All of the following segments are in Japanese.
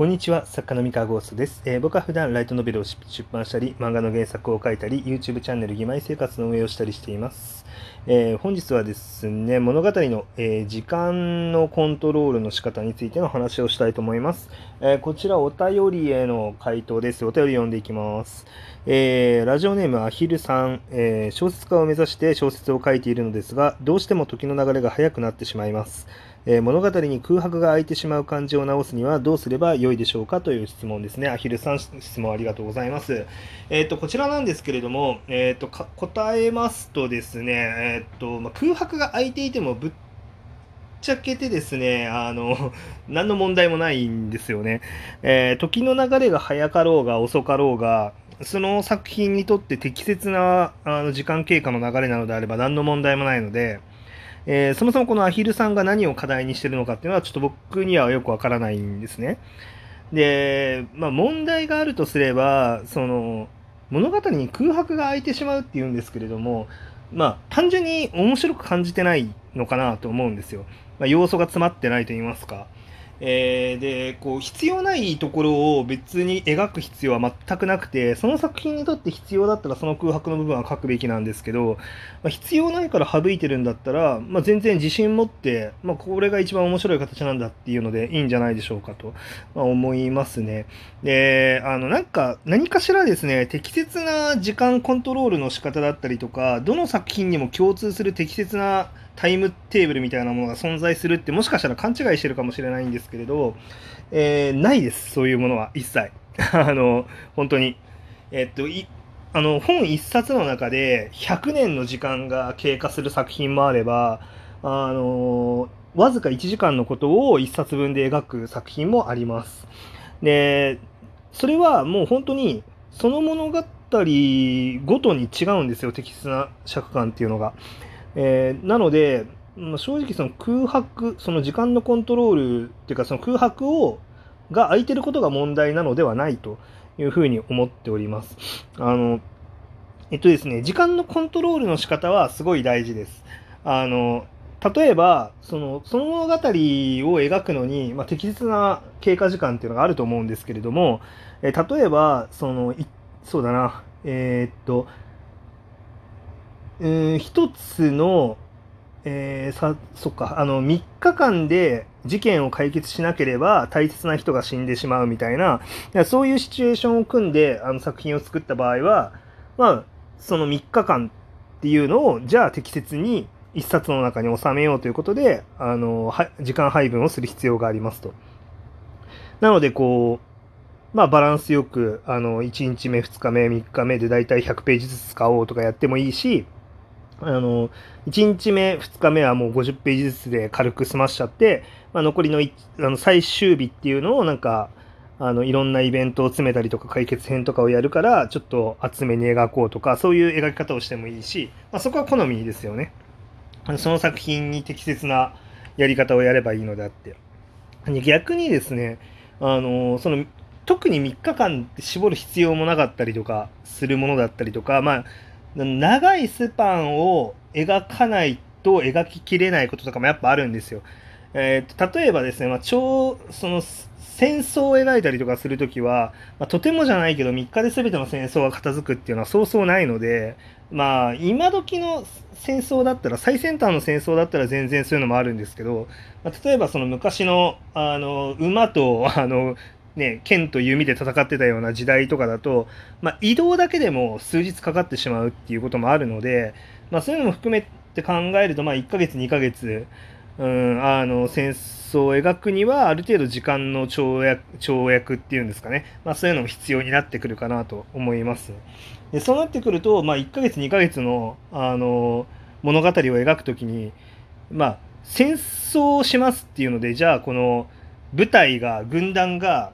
こんにちは、作家の三河ゴーストです、えー、僕は普段ライトノベルを出版したり、漫画の原作を書いたり、YouTube チャンネル義妹生活の運営をしたりしています。えー、本日はですね、物語の、えー、時間のコントロールの仕方についての話をしたいと思います。えこちらお便りへの回答です。お便り読んでいきます。えラジオネームアヒルさん、え小説家を目指して小説を書いているのですが、どうしても時の流れが速くなってしまいます。え、物語に空白が空いてしまう感じを直すにはどうすればよいでしょうかという質問ですね。アヒルさん、質問ありがとうございます。えっ、ー、と、こちらなんですけれども、えっ、ー、と、答えますとですね、えっ、と、まあ、空白が空いていてもぶっちゃけてですね、あの、何の問題もないんですよね。え時の流れが早かろうが遅かろうが、その作品にとって適切なあの時間経過の流れなのであれば何の問題もないので、えー、そもそもこのアヒルさんが何を課題にしてるのかっていうのはちょっと僕にはよくわからないんですね。で、まあ問題があるとすれば、その物語に空白が空いてしまうっていうんですけれども、まあ単純に面白く感じてないのかなと思うんですよ。まあ、要素が詰まってないと言いますか。えー、でこう必要ないところを別に描く必要は全くなくてその作品にとって必要だったらその空白の部分は書くべきなんですけど、まあ、必要ないから省いてるんだったら、まあ、全然自信持って、まあ、これが一番面白い形なんだっていうのでいいんじゃないでしょうかと、ま思いますね。であのなんか何かしらですね適切な時間コントロールの仕方だったりとかどの作品にも共通する適切なタイムテーブルみたいなものが存在するってもしかしたら勘違いしてるかもしれないんですけれど、えー、ないです、そういうものは一切。あの、本当に。えっと、いあの本一冊の中で100年の時間が経過する作品もあれば、あのわずか1時間のことを1冊分で描く作品もあります。で、それはもう本当にその物語ごとに違うんですよ、適切な尺感っていうのが。えー、なので、まあ、正直その空白、その時間のコントロールっていうかその空白をが空いてることが問題なのではないというふうに思っております。あの、えっとですね、時間のコントロールの仕方はすごい大事です。あの、例えば、その、その物語を描くのに、まあ、適切な経過時間っていうのがあると思うんですけれども、え例えば、その、そうだな、えー、っと、うん一つの、えー、さそっかあの3日間で事件を解決しなければ大切な人が死んでしまうみたいなそういうシチュエーションを組んであの作品を作った場合はまあその3日間っていうのをじゃあ適切に1冊の中に収めようということであの時間配分をする必要がありますと。なのでこうまあバランスよくあの1日目2日目3日目でだいたい100ページずつ使おうとかやってもいいしあの、1日目、2日目はもう50ページずつで軽く済ましちゃって、まあ、残りのあの最終日っていうのをなんか、あの、いろんなイベントを詰めたりとか解決編とかをやるから、ちょっと厚めに描こうとか、そういう描き方をしてもいいし、まあ、そこは好みですよね。その作品に適切なやり方をやればいいのであって。逆にですね、あの、その、特に3日間絞る必要もなかったりとかするものだったりとか、まあ、長いスパンを描かないと描ききれないこととかもやっぱあるんですよ。えー、例えばですね、まあ、超その戦争を描いたりとかするときは、まあ、とてもじゃないけど3日で全ての戦争が片付くっていうのはそうそうないので、まあ、今時の戦争だったら最先端の戦争だったら全然そういうのもあるんですけど、まあ、例えばその昔のあの馬とあのね、剣と弓で戦ってたような時代とかだと、まあ、移動だけでも数日かかってしまうっていうこともあるので、まあ、そういうのも含めて考えると、まあ、1ヶ月2ヶ月、うん、あの戦争を描くにはある程度時間の跳躍跳躍っていうんですかね、まあ、そういうのも必要になってくるかなと思います。でそうなってくると、まあ、1ヶ月2ヶ月のあの物語を描くときに、まあ、戦争をしますっていうのでじゃあこの部隊が軍団が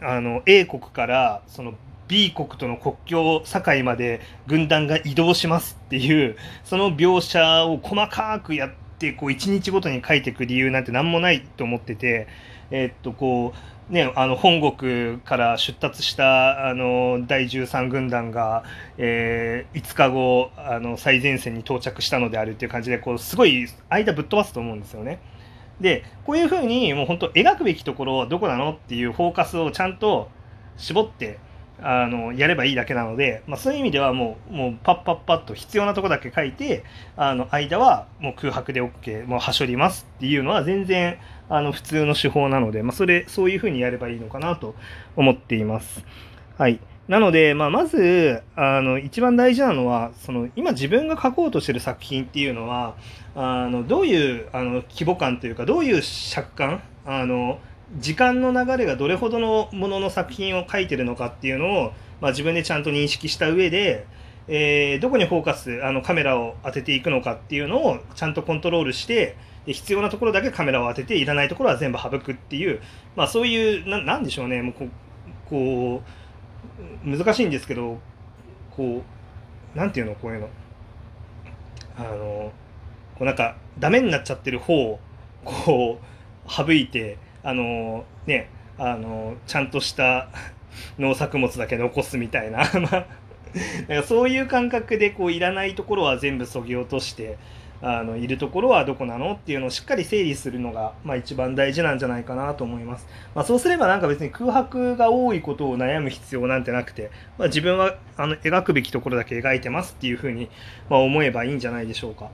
あの A 国からその B 国との国境境まで軍団が移動しますっていうその描写を細かくやってこう1日ごとに書いていく理由なんて何もないと思ってて、え、っとこうね、あの本国から出立したあの第13軍団が、えー、5日後あの最前線に到着したのであるっていう感じでこうすごい間ぶっ飛ばすと思うんですよね。でこういうふうにもう本当描くべきところはどこなのっていうフォーカスをちゃんと絞ってあのやればいいだけなので、まあ、そういう意味ではもうもうパッパッパッと必要なとこだけ書いてあの間はもう空白で OK もうはしょりますっていうのは全然あの普通の手法なので、まあ、それそういうふうにやればいいのかなと思っています。はいなので、まあ、まずあの一番大事なのはその今自分が書こうとしてる作品っていうのはあのどういうあの規模感というかどういう尺感あの時間の流れがどれほどのものの作品を書いてるのかっていうのを、まあ、自分でちゃんと認識した上で、えー、どこにフォーカスあのカメラを当てていくのかっていうのをちゃんとコントロールして必要なところだけカメラを当てていらないところは全部省くっていう、まあ、そういうななんでしょうね。もうこう難しいんですけどこうなんていうのこういうの。あのこうなんかダメになっちゃってる方をこう省いてあのねあのちゃんとした 農作物だけ残すみたいな まあそういう感覚でこういらないところは全部そぎ落としてあのいるところはどこなのっていうのをしっかり整理するのが、まあ、一番大事なんじゃないかなと思います。まあ、そうすればなんか別に空白が多いことを悩む必要なんてなくて、まあ、自分はあの描くべきところだけ描いてますっていうふうに、まあ、思えばいいんじゃないでしょうか。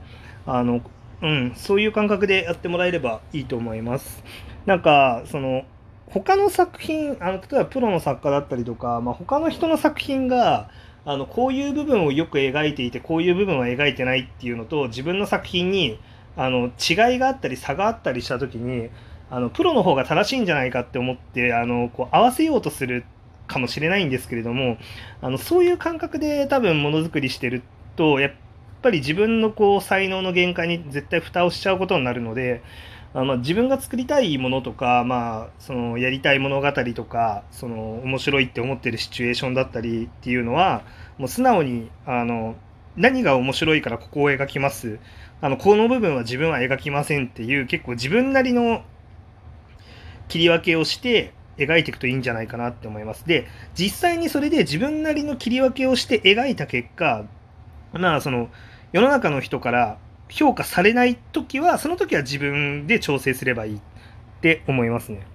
あのうん、そういう感覚でやってもらえればいいと思います。なんか、その、他の作品、あの例えばプロの作家だったりとか、まあ、他の人の作品が、あのこういう部分をよく描いていてこういう部分は描いてないっていうのと自分の作品にあの違いがあったり差があったりした時にあのプロの方が正しいんじゃないかって思ってあのこう合わせようとするかもしれないんですけれどもあのそういう感覚で多分ものづくりしてるとやっぱり自分のこう才能の限界に絶対蓋をしちゃうことになるのであまあ、自分が作りたいものとか、まあ、そのやりたい物語とかその面白いって思ってるシチュエーションだったりっていうのはもう素直にあの何が面白いからここを描きますあのこの部分は自分は描きませんっていう結構自分なりの切り分けをして描いていくといいんじゃないかなって思います。で実際にそれで自分なりの切り分けをして描いた結果まあその世の中の人から評価されない時はその時は自分で調整すればいいって思いますね。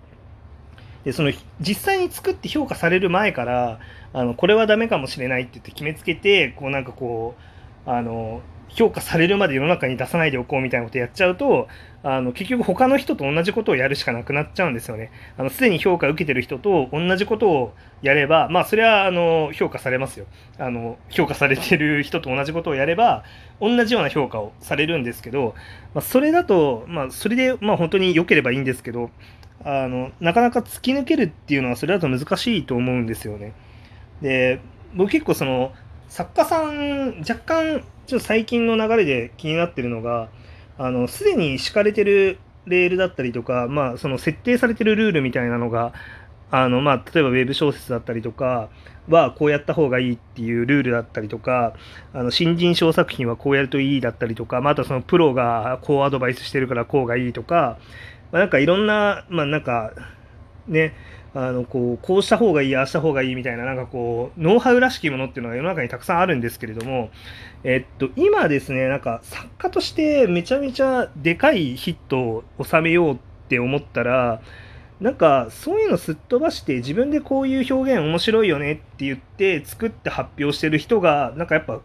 でその実際に作って評価される前からあのこれはダメかもしれないって言って決めつけてこうなんかこうあの評価されるまで世の中に出さないでおこうみたいなことやっちゃうとあの結局他の人と同じことをやるしかなくなっちゃうんですよね。あのすでに評価を受けてる人と同じことをやればまあそれはあの評価されますよ。あの評価されてる人と同じことをやれば同じような評価をされるんですけど、まあ、それだとまあそれでまあ本当に良ければいいんですけどあのなかなか突き抜けるっていうのはそれだと難しいと思うんですよね。で僕結構その作家さん若干ちょっと最近の流れで気になってるのがあのすでに敷かれてるレールだったりとか、まあ、その設定されてるルールみたいなのがあの、まあ、例えばウェブ小説だったりとかはこうやった方がいいっていうルールだったりとかあの新人賞作品はこうやるといいだったりとか、まあ、とそのプロがこうアドバイスしてるからこうがいいとか、まあ、なんかいろんな、まあ、なんかねあのこうこうした方がいいああした方がいいみたいななんかこうノウハウらしきものっていうのが世の中にたくさんあるんですけれども、えっと、今ですねなんか作家としてめちゃめちゃでかいヒットを収めようって思ったらなんかそういうのすっ飛ばして自分でこういう表現面白いよねって言って作って発表してる人がなんかやっぱ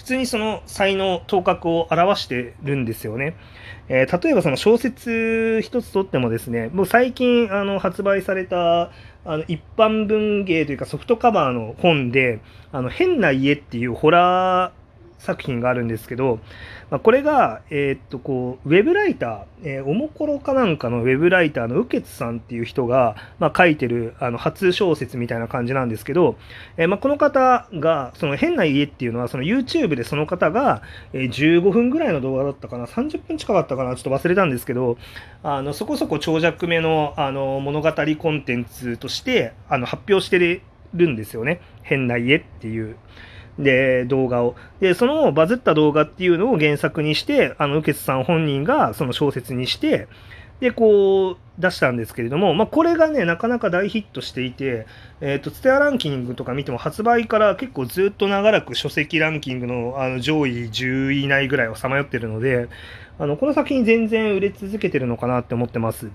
普通にその才能頭角を表してるんですよね。えー、例えばその小説一つとってもですねもう最近あの発売されたあの一般文芸というかソフトカバーの本で「あの変な家」っていうホラー作品があるんですけど、まあ、これが、えー、っとこうウェブライター、えー、おもころかなんかのウェブライターの右傑さんっていう人が、まあ、書いてるあの初小説みたいな感じなんですけど、えー、まあ、この方がその変な家っていうのはその YouTube でその方が、え15分ぐらいの動画だったかな30分近かったかなちょっと忘れたんですけどあのそこそこ長尺目のあの物語コンテンツとしてあの発表してるんですよね変な家っていう。で、動画を。で、そのバズった動画っていうのを原作にして、あの、右傑さん本人がその小説にして、で、こう、出したんですけれども、まあ、これがね、なかなか大ヒットしていて、えっ、ー、と、ツテアランキングとか見ても、発売から結構ずっと長らく書籍ランキングのあの上位10位以内ぐらいをさまよってるので、あのこの作品全然売れ続けてるのかなって思ってます。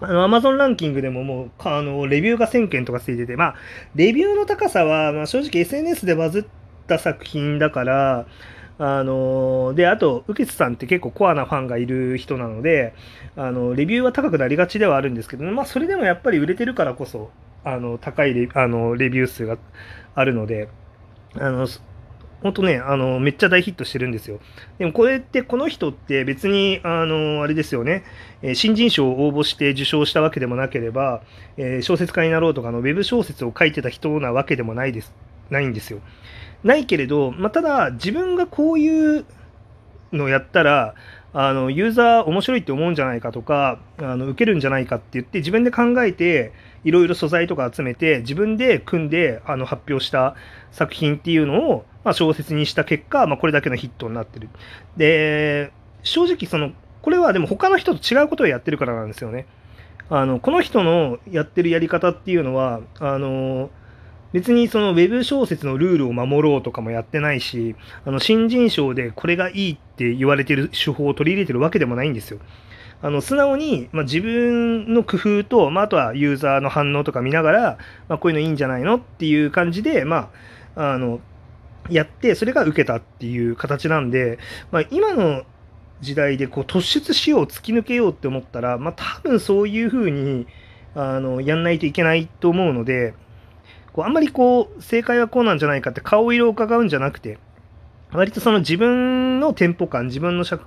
あの、アマゾンランキングでももう、あの、レビューが1000件とかついてて、まあ、レビューの高さは、まあ、正直 SNS でバズってた作品だから、あので、あと、ウキツさんって結構コアなファンがいる人なので、あの、レビューは高くなりがちではあるんですけど、まあ、それでもやっぱり売れてるからこそ、あの、高いレあのレビュー数があるので、あの、本当ね、あの、めっちゃ大ヒットしてるんですよ。でもこれって、この人って別に、あの、あれですよね、え新人賞を応募して受賞したわけでもなければ、えー、小説家になろうとかのウェブ小説を書いてた人なわけでもないです、ないんですよ。ないけれど、まあ、ただ、自分がこういうのをやったら、あのユーザー面白いって思うんじゃないかとかあの受けるんじゃないかって言って自分で考えていろいろ素材とか集めて自分で組んであの発表した作品っていうのを、まあ、小説にした結果、まあ、これだけのヒットになってる。で正直そのこれはでも他の人と違うことをやってるからなんですよね。あのこの人のやってるやり方っていうのはあの別にそのウェブ小説のルールを守ろうとかもやってないし、あの新人賞でこれがいいって言われてる手法を取り入れてるわけでもないんですよ。あの素直に、まあ、自分の工夫と、まあ、あとはユーザーの反応とか見ながら、まあ、こういうのいいんじゃないのっていう感じで、まあ、あのやって、それが受けたっていう形なんで、まあ、今の時代でこう突出しよう、突き抜けようって思ったら、まあ、多分そういうふうにあのやんないといけないと思うので、こうあんまりこう、正解はこうなんじゃないかって顔色を伺うんじゃなくて、割とその自分のテンポ感、自分の尺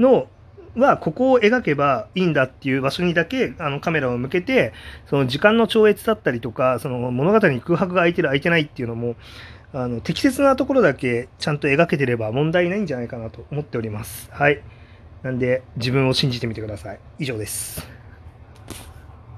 のはここを描けばいいんだっていう場所にだけあのカメラを向けてその時間の超越だったりとかその物語に空白が空いてる空いてないっていうのもあの適切なところだけちゃんと描けてれば問題ないんじゃないかなと思っております。はい。なんで自分を信じてみてください。以上です。